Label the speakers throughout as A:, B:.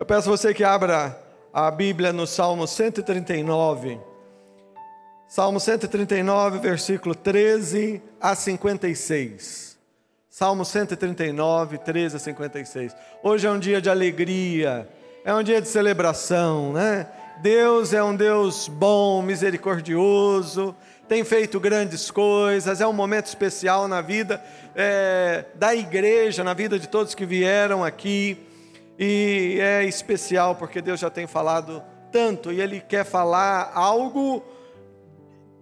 A: Eu peço você que abra a Bíblia no Salmo 139. Salmo 139, versículo 13 a 56. Salmo 139, 13 a 56. Hoje é um dia de alegria, é um dia de celebração, né? Deus é um Deus bom, misericordioso, tem feito grandes coisas, é um momento especial na vida é, da igreja, na vida de todos que vieram aqui, e é especial porque Deus já tem falado tanto e Ele quer falar algo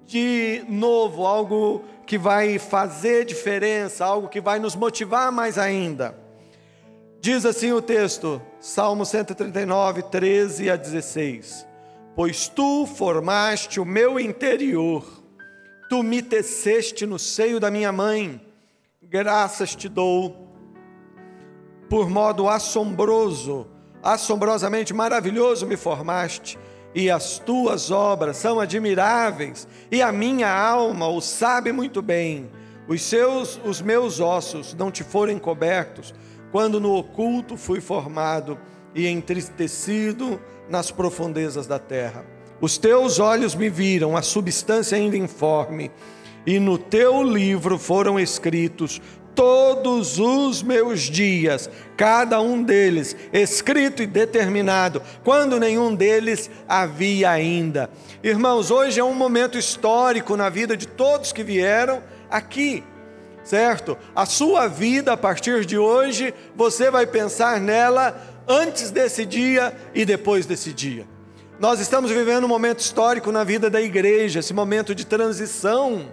A: de novo, algo que vai fazer diferença, algo que vai nos motivar mais ainda. Diz assim o texto, Salmo 139, 13 a 16: Pois tu formaste o meu interior, tu me teceste no seio da minha mãe, graças te dou, por modo assombroso, assombrosamente maravilhoso me formaste e as tuas obras são admiráveis, e a minha alma o sabe muito bem. Os seus, os meus ossos não te foram cobertos, quando no oculto fui formado e entristecido nas profundezas da terra. Os teus olhos me viram a substância ainda informe, e no teu livro foram escritos todos os meus dias, cada um deles escrito e determinado, quando nenhum deles havia ainda. Irmãos, hoje é um momento histórico na vida de todos que vieram aqui, certo? A sua vida a partir de hoje, você vai pensar nela antes desse dia e depois desse dia. Nós estamos vivendo um momento histórico na vida da igreja, esse momento de transição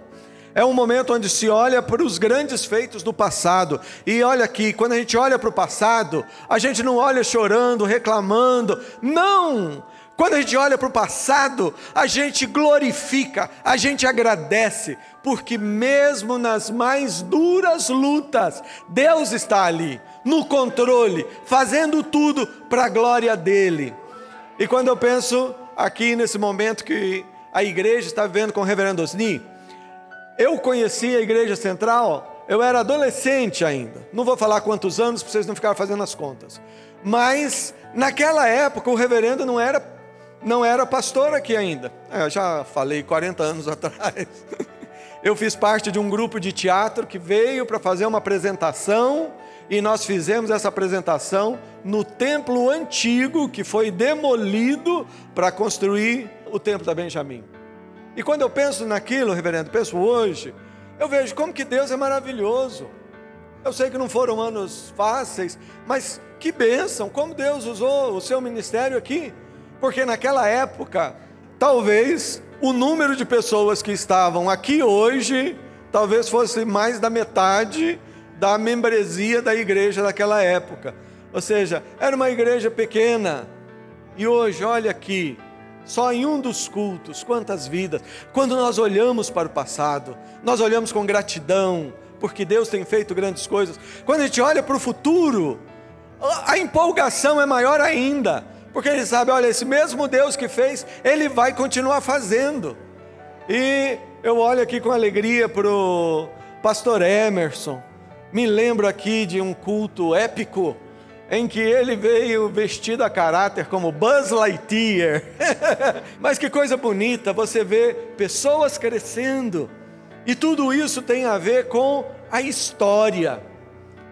A: é um momento onde se olha para os grandes feitos do passado. E olha aqui, quando a gente olha para o passado, a gente não olha chorando, reclamando. Não! Quando a gente olha para o passado, a gente glorifica, a gente agradece, porque mesmo nas mais duras lutas, Deus está ali, no controle, fazendo tudo para a glória dEle. E quando eu penso aqui nesse momento que a igreja está vivendo com o reverendo Osni, eu conheci a igreja central, eu era adolescente ainda. Não vou falar quantos anos para vocês não ficarem fazendo as contas. Mas naquela época o reverendo não era não era pastor aqui ainda. É, eu já falei 40 anos atrás. Eu fiz parte de um grupo de teatro que veio para fazer uma apresentação e nós fizemos essa apresentação no templo antigo que foi demolido para construir o templo da Benjamim. E quando eu penso naquilo, reverendo, penso hoje, eu vejo como que Deus é maravilhoso. Eu sei que não foram anos fáceis, mas que bênção, como Deus usou o seu ministério aqui. Porque naquela época, talvez o número de pessoas que estavam aqui hoje, talvez fosse mais da metade da membresia da igreja daquela época. Ou seja, era uma igreja pequena. E hoje, olha aqui, só em um dos cultos, quantas vidas. Quando nós olhamos para o passado, nós olhamos com gratidão, porque Deus tem feito grandes coisas. Quando a gente olha para o futuro, a empolgação é maior ainda, porque ele sabe, olha, esse mesmo Deus que fez, ele vai continuar fazendo. E eu olho aqui com alegria para o pastor Emerson, me lembro aqui de um culto épico em que ele veio vestido a caráter como Buzz Lightyear. Mas que coisa bonita, você vê pessoas crescendo. E tudo isso tem a ver com a história.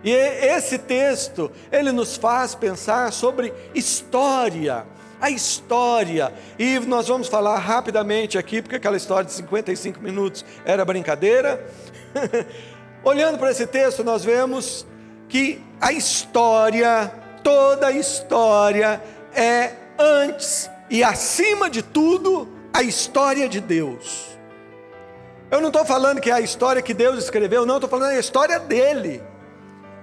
A: E esse texto, ele nos faz pensar sobre história. A história, e nós vamos falar rapidamente aqui, porque aquela história de 55 minutos era brincadeira. Olhando para esse texto, nós vemos que a história, toda a história é antes e acima de tudo a história de Deus. Eu não estou falando que é a história que Deus escreveu, não, estou falando a história dele.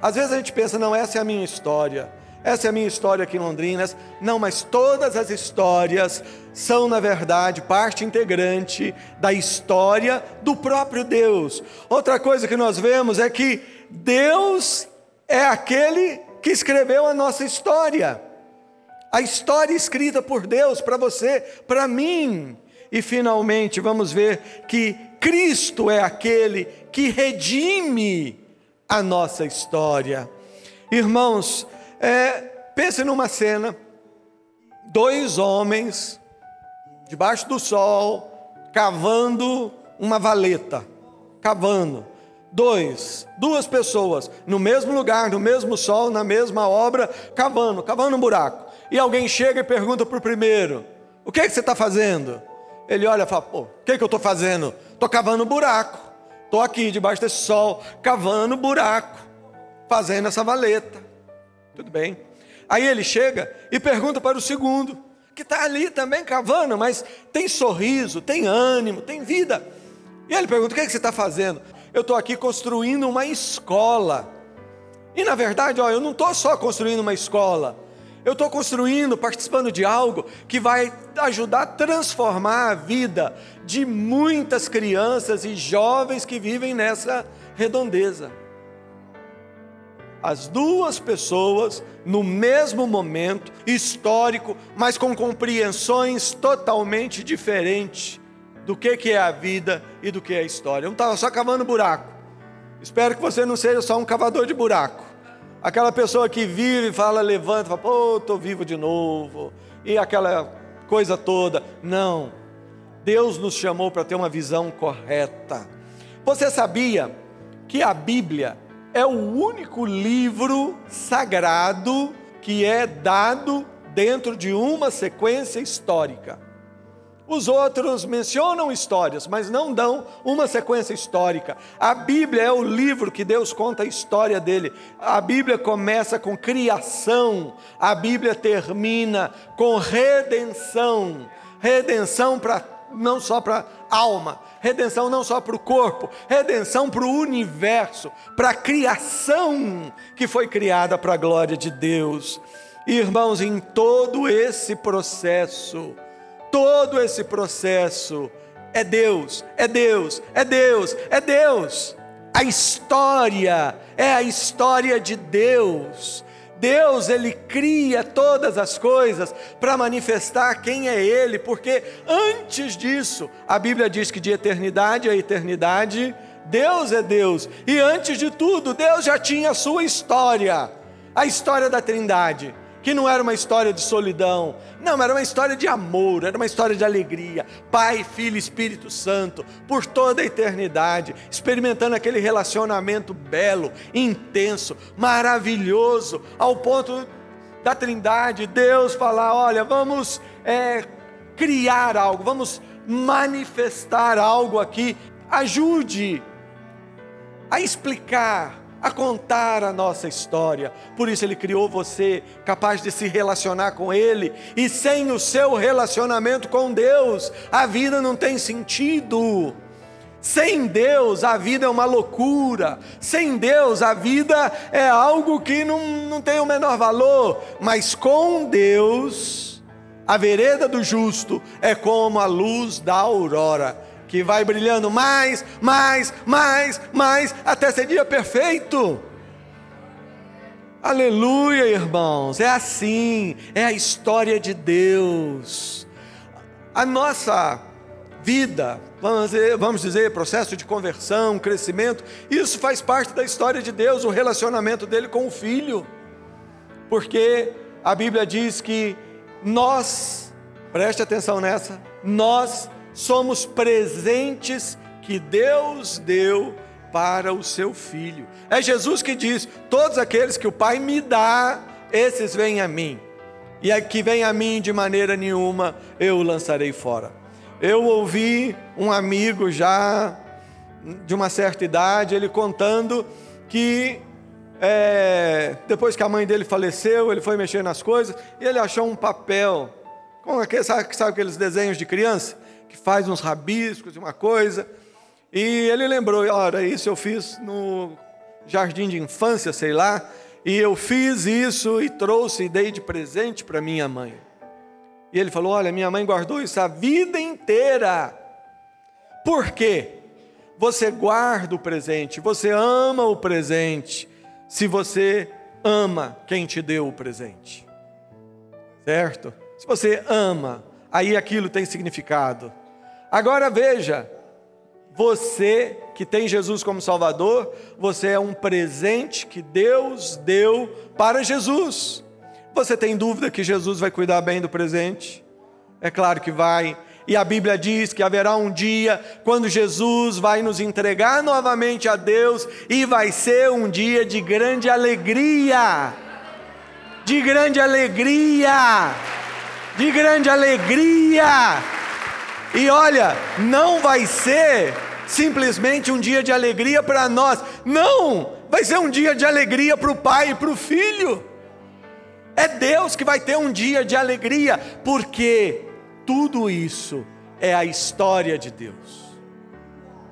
A: Às vezes a gente pensa, não, essa é a minha história, essa é a minha história aqui em Londrina. Não, mas todas as histórias são, na verdade, parte integrante da história do próprio Deus. Outra coisa que nós vemos é que Deus é aquele que escreveu a nossa história. A história escrita por Deus para você, para mim. E finalmente vamos ver que Cristo é aquele que redime a nossa história. Irmãos, é, pense numa cena dois homens debaixo do sol cavando uma valeta, cavando. Dois, duas pessoas no mesmo lugar, no mesmo sol, na mesma obra, cavando, cavando um buraco. E alguém chega e pergunta para o primeiro: O que, é que você está fazendo? Ele olha e fala: Pô, o que, é que eu estou fazendo? Estou cavando um buraco. Estou aqui debaixo desse sol, cavando buraco, fazendo essa valeta. Tudo bem. Aí ele chega e pergunta para o segundo, que está ali também cavando, mas tem sorriso, tem ânimo, tem vida. E ele pergunta: O que, é que você está fazendo? Eu estou aqui construindo uma escola. E na verdade, ó, eu não estou só construindo uma escola. Eu estou construindo, participando de algo que vai ajudar a transformar a vida de muitas crianças e jovens que vivem nessa redondeza. As duas pessoas, no mesmo momento histórico, mas com compreensões totalmente diferentes do que, que é a vida e do que é a história. Eu não estava só cavando buraco. Espero que você não seja só um cavador de buraco. Aquela pessoa que vive fala, levanta, fala, pô, estou vivo de novo. E aquela coisa toda. Não. Deus nos chamou para ter uma visão correta. Você sabia que a Bíblia é o único livro sagrado que é dado dentro de uma sequência histórica? Os outros mencionam histórias, mas não dão uma sequência histórica. A Bíblia é o livro que Deus conta a história dele. A Bíblia começa com criação, a Bíblia termina com redenção. Redenção para não só para alma, redenção não só para o corpo, redenção para o universo, para a criação que foi criada para a glória de Deus. Irmãos, em todo esse processo, Todo esse processo é Deus, é Deus, é Deus, é Deus. A história é a história de Deus. Deus, ele cria todas as coisas para manifestar quem é ele, porque antes disso, a Bíblia diz que de eternidade a eternidade, Deus é Deus. E antes de tudo, Deus já tinha a sua história, a história da Trindade que não era uma história de solidão, não, era uma história de amor, era uma história de alegria. Pai, Filho, Espírito Santo, por toda a eternidade, experimentando aquele relacionamento belo, intenso, maravilhoso, ao ponto da Trindade, Deus falar: olha, vamos é, criar algo, vamos manifestar algo aqui, ajude a explicar a contar a nossa história. Por isso ele criou você capaz de se relacionar com ele, e sem o seu relacionamento com Deus, a vida não tem sentido. Sem Deus, a vida é uma loucura. Sem Deus, a vida é algo que não, não tem o menor valor. Mas com Deus, a vereda do justo é como a luz da aurora que vai brilhando mais, mais, mais, mais, até ser dia perfeito. Aleluia, irmãos, é assim, é a história de Deus. A nossa vida, vamos dizer, vamos dizer, processo de conversão, crescimento, isso faz parte da história de Deus, o relacionamento dele com o filho. Porque a Bíblia diz que nós, preste atenção nessa, nós somos presentes que Deus deu para o seu filho. É Jesus que diz: Todos aqueles que o Pai me dá, esses vêm a mim. E a que vem a mim de maneira nenhuma eu o lançarei fora. Eu ouvi um amigo já de uma certa idade, ele contando que é, depois que a mãe dele faleceu, ele foi mexer nas coisas e ele achou um papel, com aquele, sabe, sabe aqueles desenhos de criança? Que faz uns rabiscos e uma coisa. E ele lembrou, olha, isso eu fiz no jardim de infância, sei lá, e eu fiz isso e trouxe e dei de presente para minha mãe. E ele falou: Olha, minha mãe guardou isso a vida inteira. Por quê? Você guarda o presente, você ama o presente, se você ama quem te deu o presente. Certo? Se você ama, aí aquilo tem significado. Agora veja, você que tem Jesus como Salvador, você é um presente que Deus deu para Jesus. Você tem dúvida que Jesus vai cuidar bem do presente? É claro que vai. E a Bíblia diz que haverá um dia quando Jesus vai nos entregar novamente a Deus e vai ser um dia de grande alegria. De grande alegria. De grande alegria. E olha, não vai ser simplesmente um dia de alegria para nós. Não! Vai ser um dia de alegria para o pai e para o filho. É Deus que vai ter um dia de alegria, porque tudo isso é a história de Deus.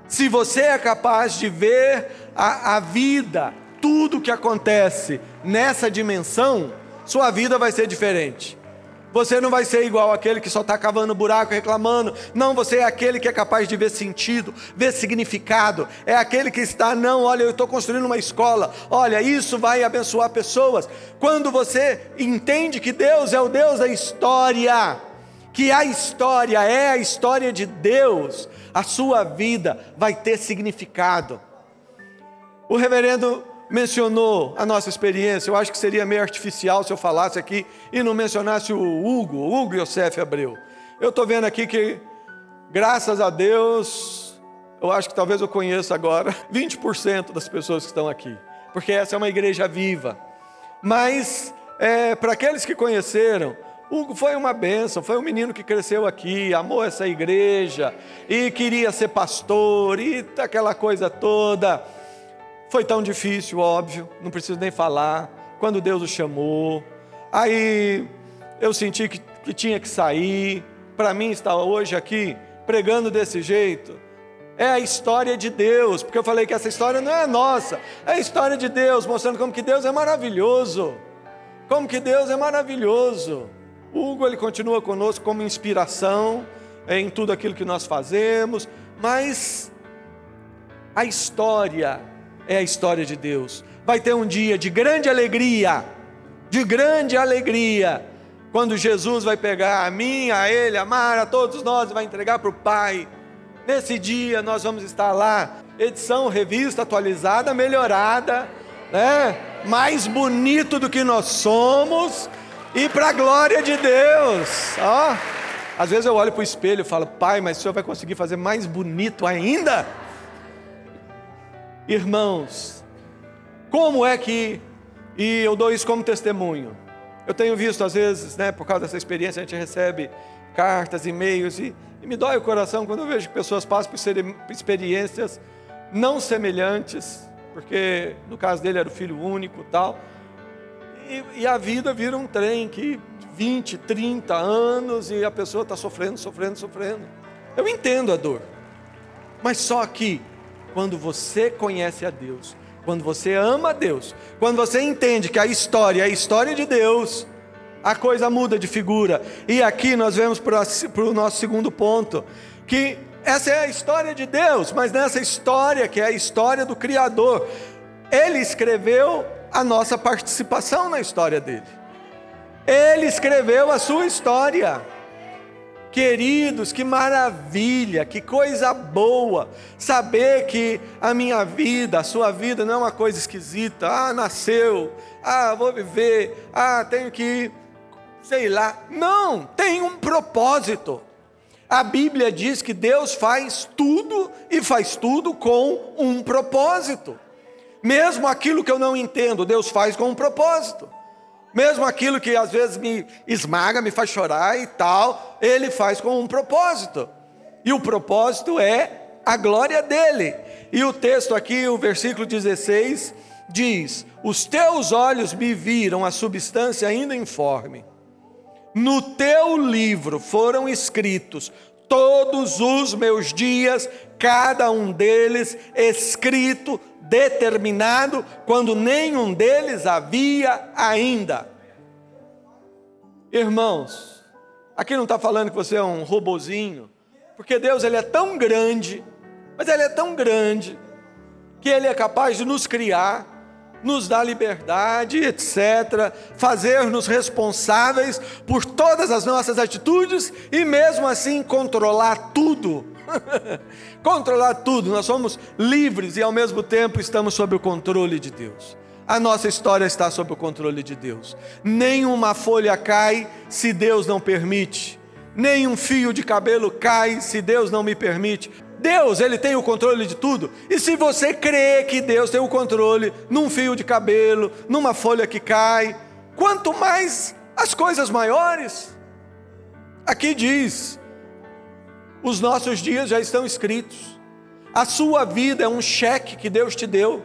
A: Se você é capaz de ver a, a vida, tudo que acontece nessa dimensão, sua vida vai ser diferente. Você não vai ser igual aquele que só está cavando buraco reclamando. Não, você é aquele que é capaz de ver sentido, ver significado. É aquele que está, não, olha, eu estou construindo uma escola. Olha, isso vai abençoar pessoas. Quando você entende que Deus é o Deus da história, que a história é a história de Deus, a sua vida vai ter significado. O reverendo mencionou a nossa experiência, eu acho que seria meio artificial se eu falasse aqui e não mencionasse o Hugo, o Hugo Yosef Abreu. Eu estou vendo aqui que, graças a Deus, eu acho que talvez eu conheça agora 20% das pessoas que estão aqui, porque essa é uma igreja viva. Mas, é, para aqueles que conheceram, Hugo foi uma benção, foi um menino que cresceu aqui, amou essa igreja e queria ser pastor e aquela coisa toda. Foi tão difícil, óbvio, não preciso nem falar. Quando Deus o chamou, aí eu senti que, que tinha que sair. Para mim, estar hoje aqui pregando desse jeito é a história de Deus, porque eu falei que essa história não é nossa, é a história de Deus, mostrando como que Deus é maravilhoso. Como que Deus é maravilhoso. O Hugo ele continua conosco como inspiração em tudo aquilo que nós fazemos, mas a história é a história de Deus. Vai ter um dia de grande alegria, de grande alegria, quando Jesus vai pegar a mim, a ele, a Mara, a todos nós e vai entregar para o Pai. Nesse dia nós vamos estar lá, edição, revista atualizada, melhorada, né? mais bonito do que nós somos, e para a glória de Deus. Ó, às vezes eu olho para o espelho e falo, Pai, mas o Senhor vai conseguir fazer mais bonito ainda? Irmãos, como é que, e eu dou isso como testemunho, eu tenho visto às vezes, né, por causa dessa experiência, a gente recebe cartas, e-mails, e, e me dói o coração quando eu vejo que pessoas passam por experiências não semelhantes, porque no caso dele era o filho único tal, e, e a vida vira um trem que 20, 30 anos e a pessoa está sofrendo, sofrendo, sofrendo. Eu entendo a dor, mas só que quando você conhece a Deus, quando você ama a Deus, quando você entende que a história é a história de Deus, a coisa muda de figura. E aqui nós vemos para o nosso segundo ponto, que essa é a história de Deus, mas nessa história, que é a história do Criador, Ele escreveu a nossa participação na história dele. Ele escreveu a sua história. Queridos, que maravilha, que coisa boa saber que a minha vida, a sua vida não é uma coisa esquisita. Ah, nasceu, ah, vou viver, ah, tenho que, sei lá. Não, tem um propósito. A Bíblia diz que Deus faz tudo e faz tudo com um propósito. Mesmo aquilo que eu não entendo, Deus faz com um propósito. Mesmo aquilo que às vezes me esmaga, me faz chorar e tal, ele faz com um propósito. E o propósito é a glória dele. E o texto aqui, o versículo 16, diz: Os teus olhos me viram a substância ainda informe. No teu livro foram escritos todos os meus dias, cada um deles escrito determinado quando nenhum deles havia ainda. Irmãos, aqui não está falando que você é um robozinho, porque Deus ele é tão grande, mas ele é tão grande que ele é capaz de nos criar, nos dar liberdade, etc., fazer-nos responsáveis por todas as nossas atitudes e mesmo assim controlar tudo controlar tudo, nós somos livres e ao mesmo tempo estamos sob o controle de Deus. a nossa história está sob o controle de Deus. Nenhuma folha cai se Deus não permite. Nenhum fio de cabelo cai se Deus não me permite. Deus, ele tem o controle de tudo. E se você crê que Deus tem o controle num fio de cabelo, numa folha que cai, quanto mais as coisas maiores. Aqui diz: os nossos dias já estão escritos. A sua vida é um cheque que Deus te deu.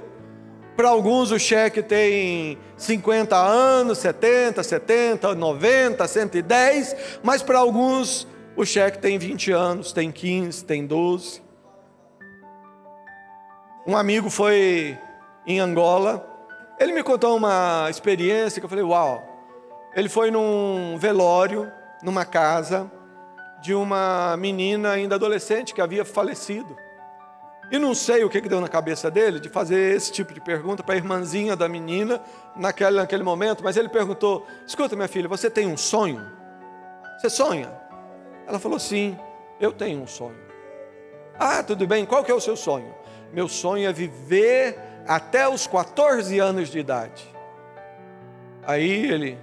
A: Para alguns o cheque tem 50 anos, 70, 70, 90, 110, mas para alguns o cheque tem 20 anos, tem 15, tem 12. Um amigo foi em Angola, ele me contou uma experiência que eu falei: Uau! Ele foi num velório, numa casa, de uma menina ainda adolescente que havia falecido. E não sei o que, deu na cabeça dele de fazer esse tipo de pergunta para a irmãzinha da menina naquele, naquele momento, mas ele perguntou: Escuta, minha filha, você tem um sonho? Você sonha? Ela falou: Sim, eu tenho um sonho. Ah, tudo bem, qual que é o seu sonho? Meu sonho é viver até os 14 anos de idade. Aí ele,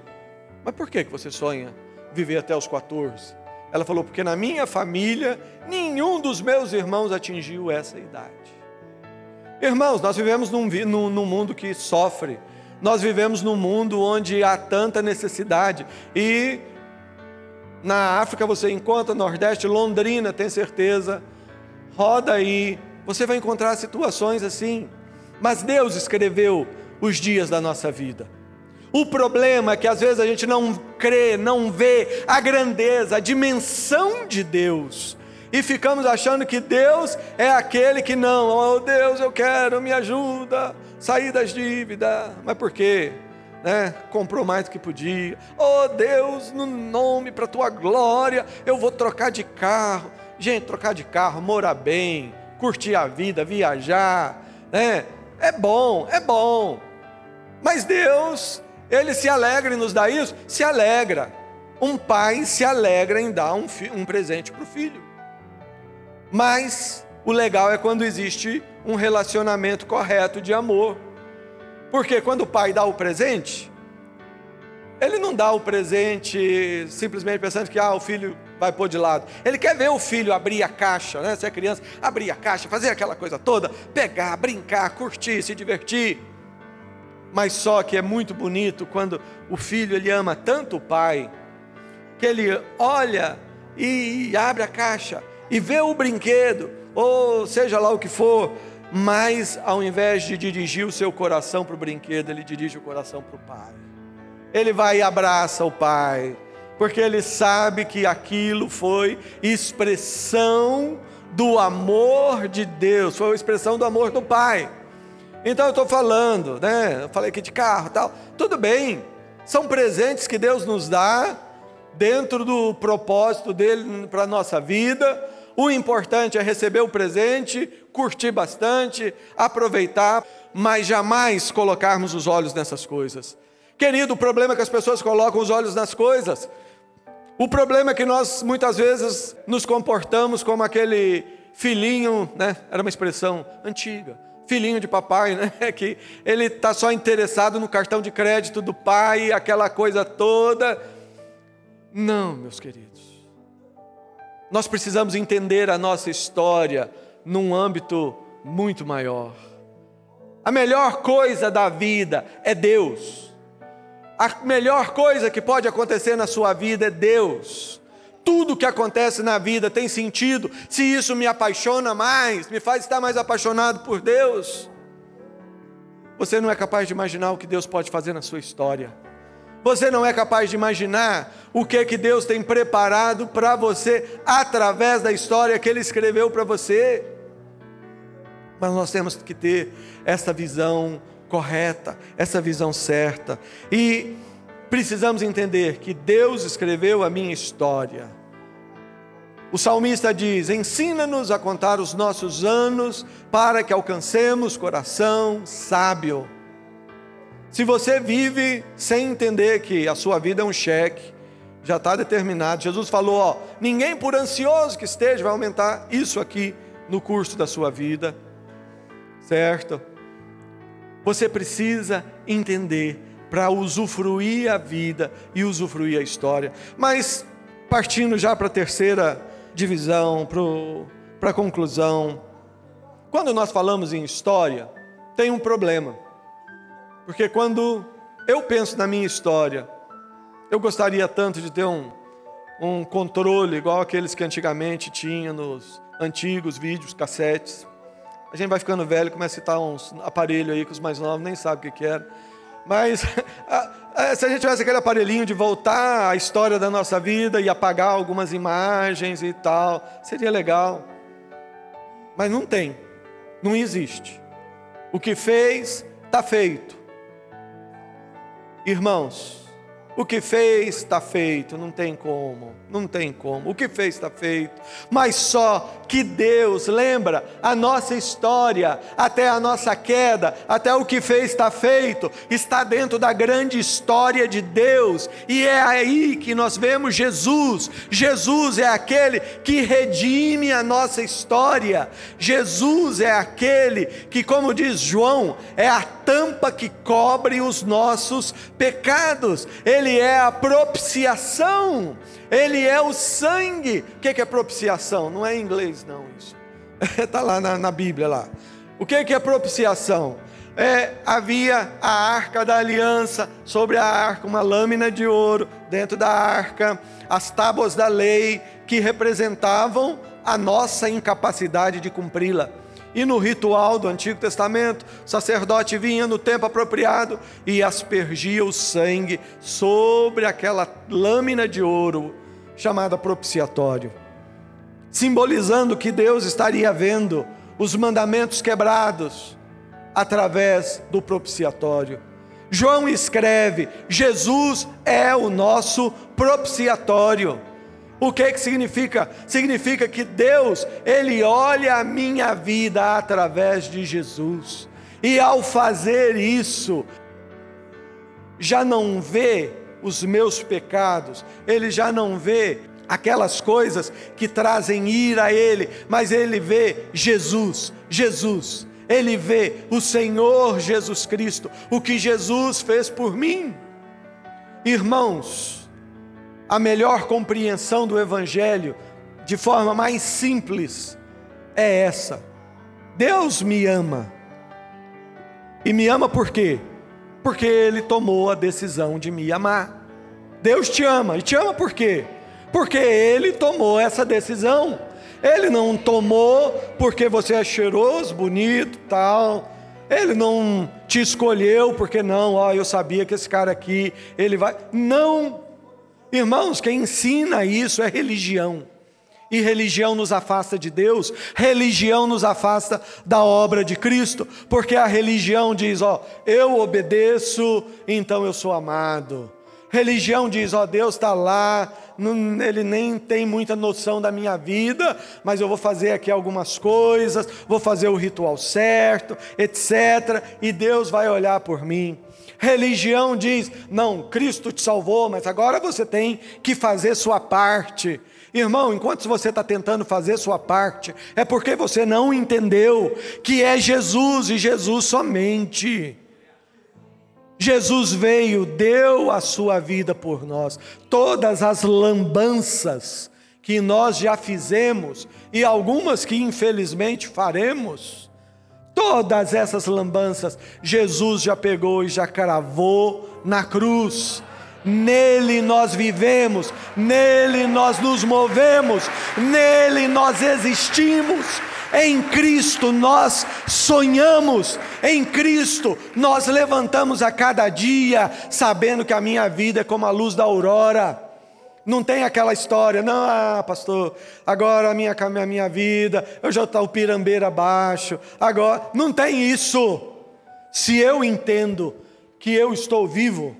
A: mas por que você sonha viver até os 14? Ela falou: porque na minha família nenhum dos meus irmãos atingiu essa idade. Irmãos, nós vivemos num, num, num mundo que sofre, nós vivemos num mundo onde há tanta necessidade e na África você encontra, Nordeste, Londrina, tem certeza, roda aí, você vai encontrar situações assim, mas Deus escreveu os dias da nossa vida. O problema é que às vezes a gente não crê, não vê a grandeza, a dimensão de Deus. E ficamos achando que Deus é aquele que não, oh Deus, eu quero, me ajuda, sair das dívidas. Mas por quê? Né? Comprou mais do que podia. Oh Deus, no nome para tua glória, eu vou trocar de carro. Gente, trocar de carro, morar bem, curtir a vida, viajar, né? É bom, é bom. Mas Deus ele se alegra em nos dar isso? Se alegra. Um pai se alegra em dar um, um presente para o filho. Mas o legal é quando existe um relacionamento correto de amor. Porque quando o pai dá o presente, ele não dá o presente simplesmente pensando que ah, o filho vai pôr de lado. Ele quer ver o filho abrir a caixa, né? Se é criança, abrir a caixa, fazer aquela coisa toda, pegar, brincar, curtir, se divertir. Mas só que é muito bonito quando o filho ele ama tanto o pai, que ele olha e abre a caixa e vê o brinquedo, ou seja lá o que for, mas ao invés de dirigir o seu coração para o brinquedo, ele dirige o coração para o pai. Ele vai e abraça o pai, porque ele sabe que aquilo foi expressão do amor de Deus, foi a expressão do amor do pai. Então eu estou falando, né? Eu falei aqui de carro tal. Tudo bem, são presentes que Deus nos dá dentro do propósito dele para a nossa vida. O importante é receber o presente, curtir bastante, aproveitar, mas jamais colocarmos os olhos nessas coisas. Querido, o problema é que as pessoas colocam os olhos nas coisas. O problema é que nós muitas vezes nos comportamos como aquele filhinho, né? Era uma expressão antiga filhinho de papai, né? Que ele está só interessado no cartão de crédito do pai, aquela coisa toda. Não, meus queridos. Nós precisamos entender a nossa história num âmbito muito maior. A melhor coisa da vida é Deus. A melhor coisa que pode acontecer na sua vida é Deus. Tudo que acontece na vida tem sentido se isso me apaixona mais, me faz estar mais apaixonado por Deus. Você não é capaz de imaginar o que Deus pode fazer na sua história. Você não é capaz de imaginar o que que Deus tem preparado para você através da história que ele escreveu para você. Mas nós temos que ter essa visão correta, essa visão certa. E precisamos entender que Deus escreveu a minha história. O salmista diz: Ensina-nos a contar os nossos anos para que alcancemos coração sábio. Se você vive sem entender que a sua vida é um cheque, já está determinado. Jesus falou: ó, ninguém por ansioso que esteja vai aumentar isso aqui no curso da sua vida, certo? Você precisa entender para usufruir a vida e usufruir a história. Mas partindo já para a terceira divisão, para a conclusão, quando nós falamos em história, tem um problema. Porque quando eu penso na minha história, eu gostaria tanto de ter um, um controle igual aqueles que antigamente tinha nos antigos vídeos, cassetes. A gente vai ficando velho, começa a citar uns aparelhos aí que os mais novos nem sabem o que, era. Mas se a gente tivesse aquele aparelhinho de voltar a história da nossa vida e apagar algumas imagens e tal, seria legal. Mas não tem, não existe. O que fez, está feito. Irmãos, o que fez está feito, não tem como, não tem como. O que fez está feito, mas só que Deus lembra a nossa história, até a nossa queda, até o que fez está feito, está dentro da grande história de Deus, e é aí que nós vemos Jesus. Jesus é aquele que redime a nossa história, Jesus é aquele que, como diz João, é a tampa que cobre os nossos pecados. Ele é a propiciação, Ele é o sangue. O que é propiciação? Não é em inglês, não, isso. Está lá na, na, Bíblia lá. O que é propiciação? É, havia a arca da aliança, sobre a arca uma lâmina de ouro, dentro da arca, as tábuas da lei que representavam a nossa incapacidade de cumpri-la. E no ritual do Antigo Testamento, o sacerdote vinha no tempo apropriado e aspergia o sangue sobre aquela lâmina de ouro chamada propiciatório, simbolizando que Deus estaria vendo os mandamentos quebrados através do propiciatório. João escreve: Jesus é o nosso propiciatório. O que que significa? Significa que Deus, ele olha a minha vida através de Jesus. E ao fazer isso, já não vê os meus pecados, ele já não vê aquelas coisas que trazem ira a ele, mas ele vê Jesus, Jesus. Ele vê o Senhor Jesus Cristo, o que Jesus fez por mim. Irmãos, a melhor compreensão do Evangelho, de forma mais simples, é essa: Deus me ama. E me ama por quê? Porque Ele tomou a decisão de me amar. Deus te ama, e te ama por quê? Porque Ele tomou essa decisão. Ele não tomou porque você é cheiroso, bonito, tal. Ele não te escolheu porque não, ó, eu sabia que esse cara aqui, ele vai. Não, Irmãos, quem ensina isso é religião. E religião nos afasta de Deus, religião nos afasta da obra de Cristo, porque a religião diz: Ó, eu obedeço, então eu sou amado. Religião diz: Ó, Deus está lá, não, ele nem tem muita noção da minha vida, mas eu vou fazer aqui algumas coisas, vou fazer o ritual certo, etc. E Deus vai olhar por mim. Religião diz: não, Cristo te salvou, mas agora você tem que fazer sua parte. Irmão, enquanto você está tentando fazer sua parte, é porque você não entendeu que é Jesus e Jesus somente. Jesus veio, deu a sua vida por nós. Todas as lambanças que nós já fizemos e algumas que infelizmente faremos, Todas essas lambanças Jesus já pegou e já cravou na cruz. Nele nós vivemos, nele nós nos movemos, nele nós existimos. Em Cristo nós sonhamos, em Cristo nós levantamos a cada dia, sabendo que a minha vida é como a luz da aurora. Não tem aquela história, não, ah, pastor, agora a minha, a minha vida, eu já estou pirambeira abaixo, agora, não tem isso. Se eu entendo que eu estou vivo,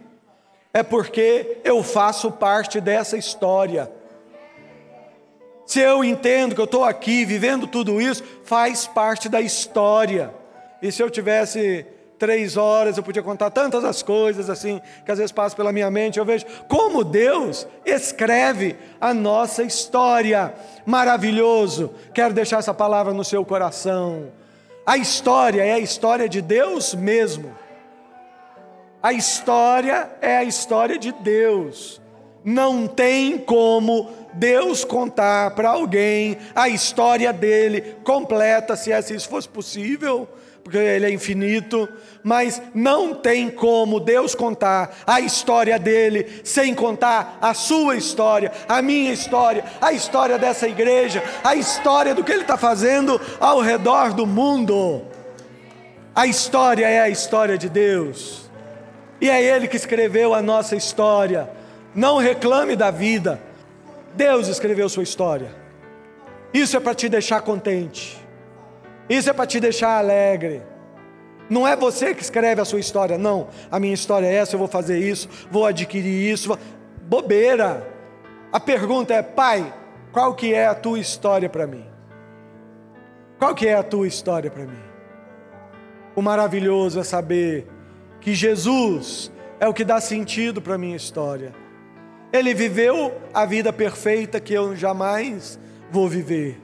A: é porque eu faço parte dessa história. Se eu entendo que eu estou aqui vivendo tudo isso, faz parte da história. E se eu tivesse três horas, eu podia contar tantas as coisas assim, que às vezes passam pela minha mente, eu vejo como Deus escreve a nossa história. Maravilhoso. Quero deixar essa palavra no seu coração. A história é a história de Deus mesmo. A história é a história de Deus. Não tem como Deus contar para alguém a história dele completa, se isso fosse possível porque ele é infinito, mas não tem como Deus contar a história dele sem contar a sua história, a minha história, a história dessa igreja, a história do que ele está fazendo ao redor do mundo. A história é a história de Deus, e é Ele que escreveu a nossa história. Não reclame da vida, Deus escreveu sua história. Isso é para te deixar contente. Isso é para te deixar alegre. Não é você que escreve a sua história, não. A minha história é essa, eu vou fazer isso, vou adquirir isso. Bobeira. A pergunta é, pai, qual que é a tua história para mim? Qual que é a tua história para mim? O maravilhoso é saber que Jesus é o que dá sentido para a minha história. Ele viveu a vida perfeita que eu jamais vou viver.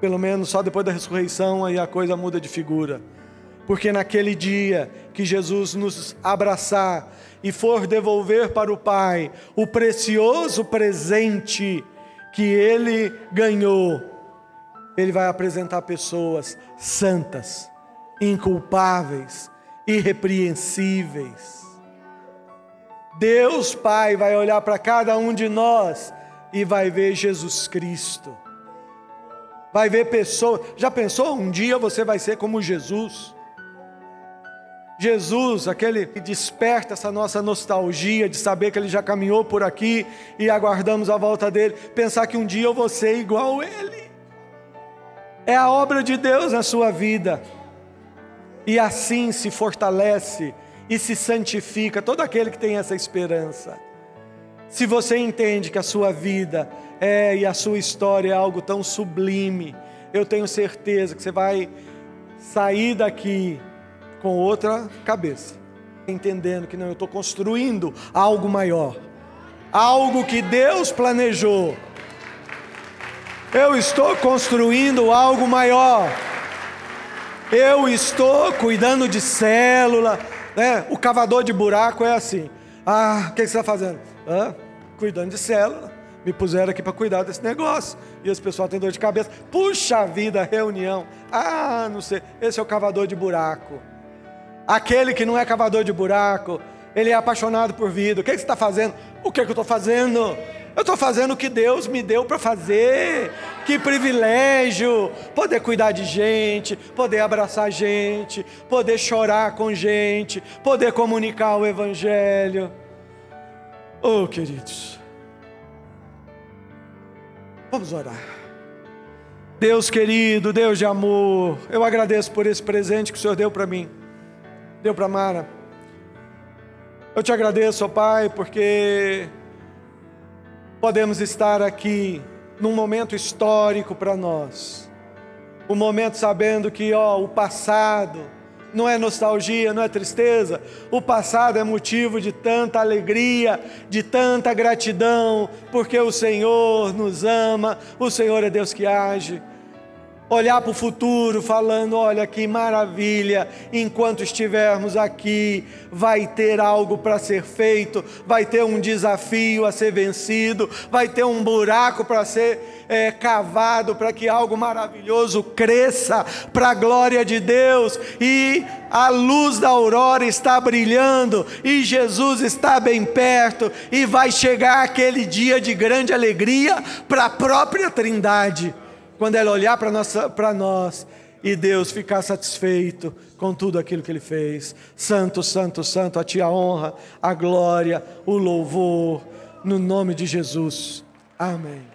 A: Pelo menos só depois da ressurreição aí a coisa muda de figura. Porque naquele dia que Jesus nos abraçar e for devolver para o Pai o precioso presente que ele ganhou, ele vai apresentar pessoas santas, inculpáveis, irrepreensíveis. Deus Pai vai olhar para cada um de nós e vai ver Jesus Cristo vai ver pessoas. Já pensou? Um dia você vai ser como Jesus. Jesus, aquele que desperta essa nossa nostalgia de saber que ele já caminhou por aqui e aguardamos a volta dele, pensar que um dia eu vou ser igual a ele. É a obra de Deus na sua vida. E assim se fortalece e se santifica todo aquele que tem essa esperança. Se você entende que a sua vida é e a sua história é algo tão sublime, eu tenho certeza que você vai sair daqui com outra cabeça, entendendo que não, eu estou construindo algo maior, algo que Deus planejou. Eu estou construindo algo maior. Eu estou cuidando de célula. Né? O cavador de buraco é assim. Ah, o que você está fazendo? Cuidando de célula. Me puseram aqui para cuidar desse negócio. E as pessoas têm dor de cabeça. Puxa vida, reunião. Ah, não sei. Esse é o cavador de buraco. Aquele que não é cavador de buraco, ele é apaixonado por vida. O que, que você está fazendo? O que, que eu estou fazendo? Eu estou fazendo o que Deus me deu para fazer. Que privilégio! Poder cuidar de gente, poder abraçar gente, poder chorar com gente, poder comunicar o Evangelho. Oh, queridos, vamos orar. Deus querido, Deus de amor, eu agradeço por esse presente que o Senhor deu para mim, deu para Mara. Eu te agradeço, ó Pai, porque podemos estar aqui num momento histórico para nós. Um momento sabendo que, ó, o passado não é nostalgia, não é tristeza. O passado é motivo de tanta alegria, de tanta gratidão, porque o Senhor nos ama, o Senhor é Deus que age olhar para o futuro, falando: olha que maravilha, enquanto estivermos aqui, vai ter algo para ser feito, vai ter um desafio a ser vencido, vai ter um buraco para ser é, cavado, para que algo maravilhoso cresça para a glória de Deus, e a luz da aurora está brilhando, e Jesus está bem perto, e vai chegar aquele dia de grande alegria para a própria Trindade quando ela olhar para nós e Deus ficar satisfeito com tudo aquilo que Ele fez. Santo, Santo, Santo, a Ti a honra, a glória, o louvor, no nome de Jesus. Amém.